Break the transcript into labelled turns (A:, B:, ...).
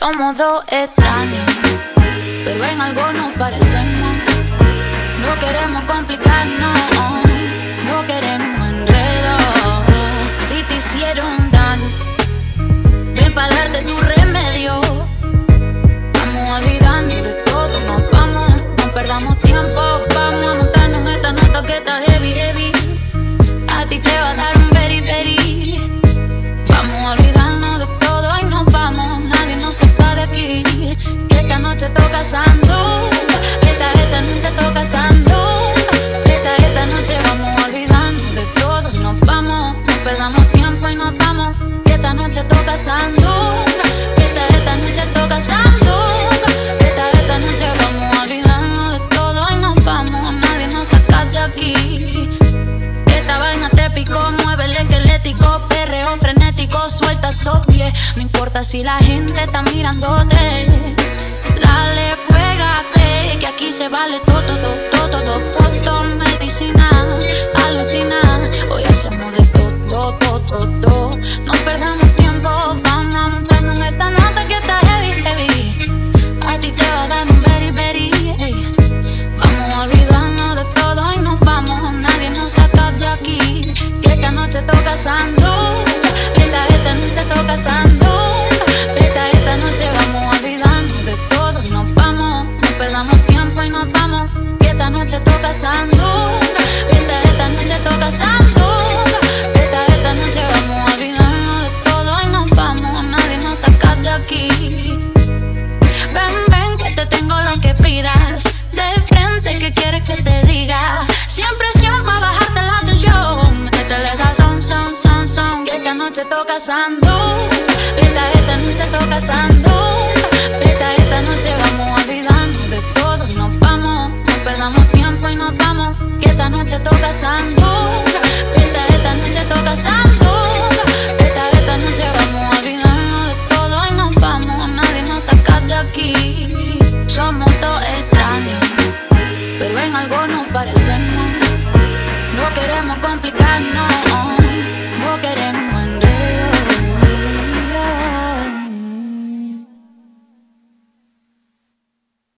A: Somos dos extraños, pero en algo nos parecemos. No queremos complicarnos, no queremos enredos. Si te hicieron daño, ven para darte tu remedio. Vamos a olvidarnos de todo, nos vamos, no perdamos tiempo. Vamos a montarnos en esta nota que está si la gente está mirándote. Dale, aquí se vale todo, todo, todo, todo, todo, medicina, alucina. Hoy hacemos de todo, todo, todo, todo. No perdamos tiempo, vamos a montarnos en esta nota que está heavy, heavy. A ti te va a dar un very, very, ey. Vamos a olvidarnos de todo y nos vamos. Nadie nos saca de aquí. Que esta noche toca sando. Noche toca sando. Esta, esta noche toca sando. Esta, esta noche vamos a olvidarnos de todo y nos vamos. Nadie nos saca de aquí. Ven, ven, que te tengo lo que pidas. De frente, que quieres que te diga? Sin presión para bajarte la tensión. Métele esa son, son, son, son. Que esta noche toca sando. Esta, esta noche toca sando. Noche toca sando. Esta, esta noche toca sando. Esta, esta noche vamos a olvidarnos de todo y nos vamos. Nadie nos saca de aquí. Somos dos extraños, pero en algo nos parecemos. No queremos complicarnos,